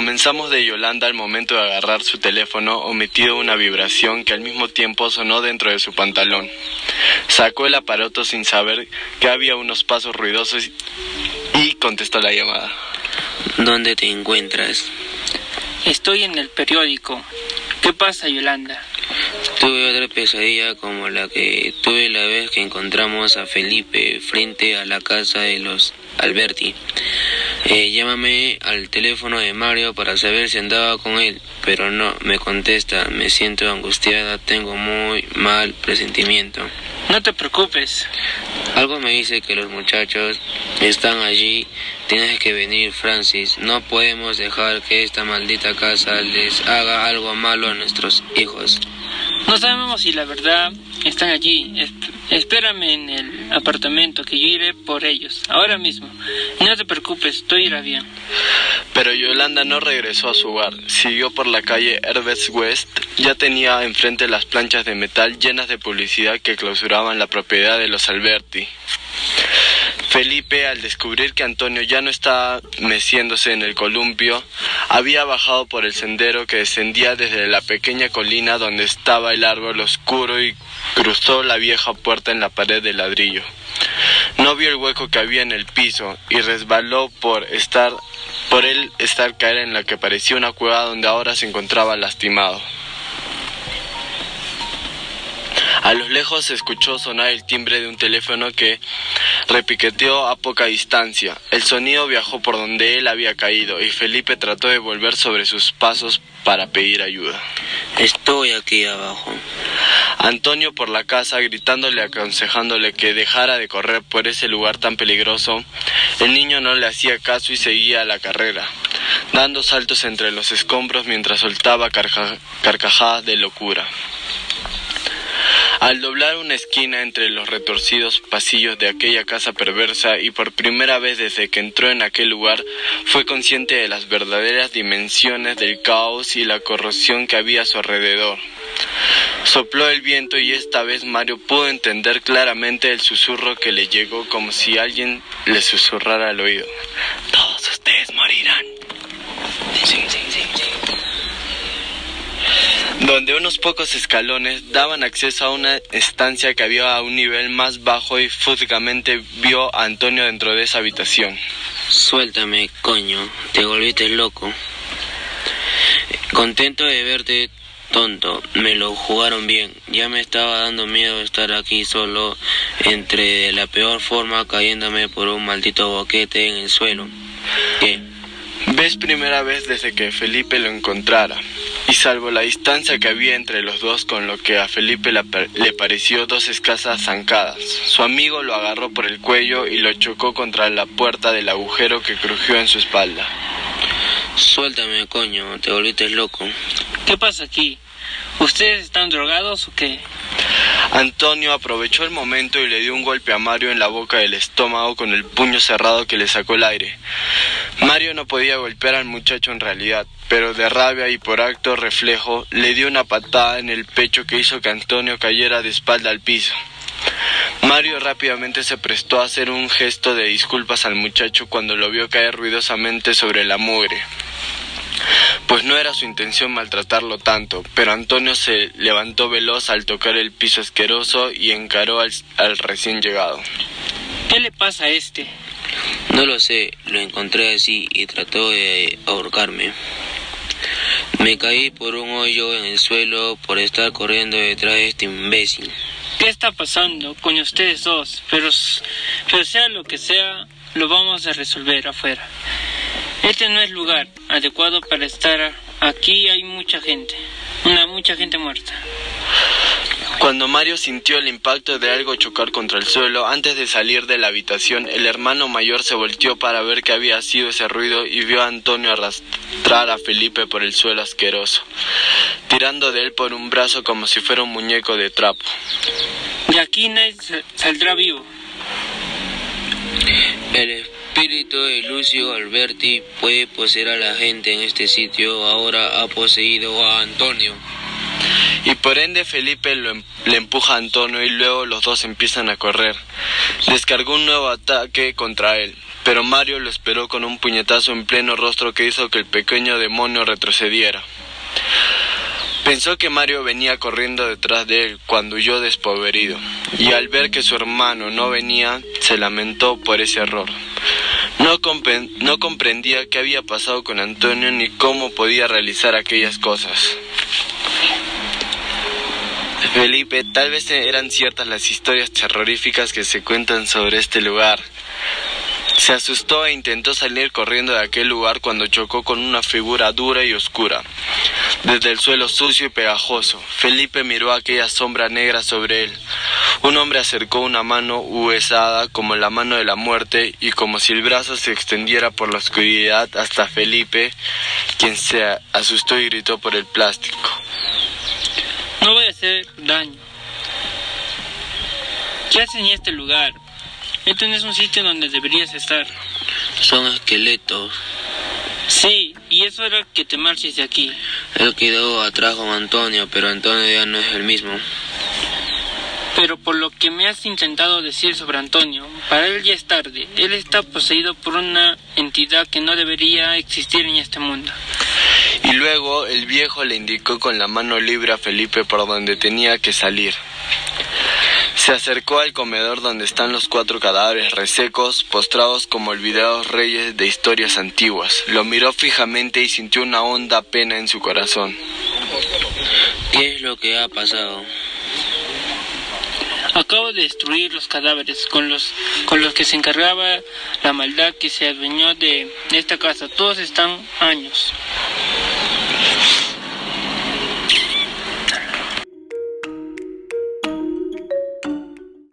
Comenzamos de Yolanda al momento de agarrar su teléfono omitido una vibración que al mismo tiempo sonó dentro de su pantalón. Sacó el aparato sin saber que había unos pasos ruidosos y contestó la llamada. ¿Dónde te encuentras? Estoy en el periódico. ¿Qué pasa, Yolanda? Tuve otra pesadilla como la que tuve la vez que encontramos a Felipe frente a la casa de los Alberti. Eh, llámame al teléfono de Mario para saber si andaba con él, pero no me contesta. Me siento angustiada, tengo muy mal presentimiento. No te preocupes. Algo me dice que los muchachos están allí. Tienes que venir, Francis. No podemos dejar que esta maldita casa les haga algo malo a nuestros hijos. No sabemos si la verdad están allí. espérame en el apartamento que yo iré por ellos. Ahora mismo. No te preocupes, todo irá bien. Pero Yolanda no regresó a su hogar. Siguió por la calle Herbes West. Ya tenía enfrente las planchas de metal llenas de publicidad que clausuraban la propiedad de los Alberti. Felipe, al descubrir que Antonio ya no estaba meciéndose en el columpio, había bajado por el sendero que descendía desde la pequeña colina donde estaba el árbol oscuro y cruzó la vieja puerta en la pared de ladrillo. No vio el hueco que había en el piso y resbaló por estar por él estar caer en la que parecía una cueva donde ahora se encontraba lastimado. A lo lejos se escuchó sonar el timbre de un teléfono que repiqueteó a poca distancia. El sonido viajó por donde él había caído y Felipe trató de volver sobre sus pasos para pedir ayuda. Estoy aquí abajo. Antonio por la casa gritándole aconsejándole que dejara de correr por ese lugar tan peligroso. El niño no le hacía caso y seguía la carrera, dando saltos entre los escombros mientras soltaba carcajadas de locura. Al doblar una esquina entre los retorcidos pasillos de aquella casa perversa y por primera vez desde que entró en aquel lugar fue consciente de las verdaderas dimensiones del caos y la corrosión que había a su alrededor. Sopló el viento y esta vez Mario pudo entender claramente el susurro que le llegó como si alguien le susurrara al oído. Donde unos pocos escalones daban acceso a una estancia que había a un nivel más bajo y fúsicamente vio a Antonio dentro de esa habitación. Suéltame, coño, te volviste loco. Contento de verte tonto, me lo jugaron bien. Ya me estaba dando miedo estar aquí solo, entre de la peor forma cayéndome por un maldito boquete en el suelo. ¿Qué? Ves primera vez desde que Felipe lo encontrara y salvo la distancia que había entre los dos con lo que a Felipe le pareció dos escasas zancadas, su amigo lo agarró por el cuello y lo chocó contra la puerta del agujero que crujió en su espalda. Suéltame, coño, te volviste loco. ¿Qué pasa aquí? ¿Ustedes están drogados o qué? Antonio aprovechó el momento y le dio un golpe a Mario en la boca del estómago con el puño cerrado que le sacó el aire. Mario no podía golpear al muchacho en realidad, pero de rabia y por acto reflejo le dio una patada en el pecho que hizo que Antonio cayera de espalda al piso. Mario rápidamente se prestó a hacer un gesto de disculpas al muchacho cuando lo vio caer ruidosamente sobre la mugre pues no era su intención maltratarlo tanto, pero Antonio se levantó veloz al tocar el piso asqueroso y encaró al, recién llegado. ¿Qué le pasa a este? No lo sé, lo encontré así y trató de ahorcarme. Me caí por un hoyo en el suelo por estar corriendo detrás de este imbécil. ¿Qué está pasando con ustedes dos? Pero, pero sea lo que sea, lo vamos a resolver afuera. Este no es lugar adecuado para estar aquí. Hay mucha gente, una mucha gente muerta. Cuando Mario sintió el impacto de algo chocar contra el suelo, antes de salir de la habitación, el hermano mayor se volteó para ver qué había sido ese ruido y vio a Antonio arrastrar a Felipe por el suelo asqueroso, tirando de él por un brazo como si fuera un muñeco de trapo. De aquí nadie saldrá vivo. El espíritu de Lucio Alberti puede poseer a la gente en este sitio. Ahora ha poseído a Antonio. Y por ende Felipe em-, le empuja a Antonio y luego los dos empiezan a correr. Descargó un nuevo ataque contra él, pero Mario lo esperó con un puñetazo en pleno rostro que hizo que el pequeño demonio retrocediera. Pensó que Mario venía corriendo detrás de él cuando huyó despavorido, y al ver que su hermano no venía, se lamentó por ese error. No, no comprendía qué había pasado con Antonio ni cómo podía realizar aquellas cosas. Felipe, tal vez eran ciertas las historias terroríficas que se cuentan sobre este lugar. Se asustó e intentó salir corriendo de aquel lugar cuando chocó con una figura dura y oscura. Desde el suelo sucio y pegajoso, Felipe miró aquella sombra negra sobre él. Un hombre acercó una mano huesada como la mano de la muerte y como si el brazo se extendiera por la oscuridad hasta Felipe, quien se asustó y gritó por el plástico. No voy a hacer daño. ¿Qué hacen en este lugar? Este no es un sitio donde deberías estar. Son esqueletos. Sí, y eso era que te marches de aquí. Él quedó atrás con Antonio, pero Antonio ya no es el mismo. Pero por lo que me has intentado decir sobre Antonio, para él ya es tarde. Él está poseído por una entidad que no debería existir en este mundo. Y luego el viejo le indicó con la mano libre a Felipe por donde tenía que salir. Se acercó al comedor donde están los cuatro cadáveres resecos, postrados como olvidados reyes de historias antiguas. Lo miró fijamente y sintió una honda pena en su corazón. ¿Qué es lo que ha pasado? Acabo de destruir los cadáveres con los, con los que se encargaba la maldad que se adueñó de esta casa. Todos están años.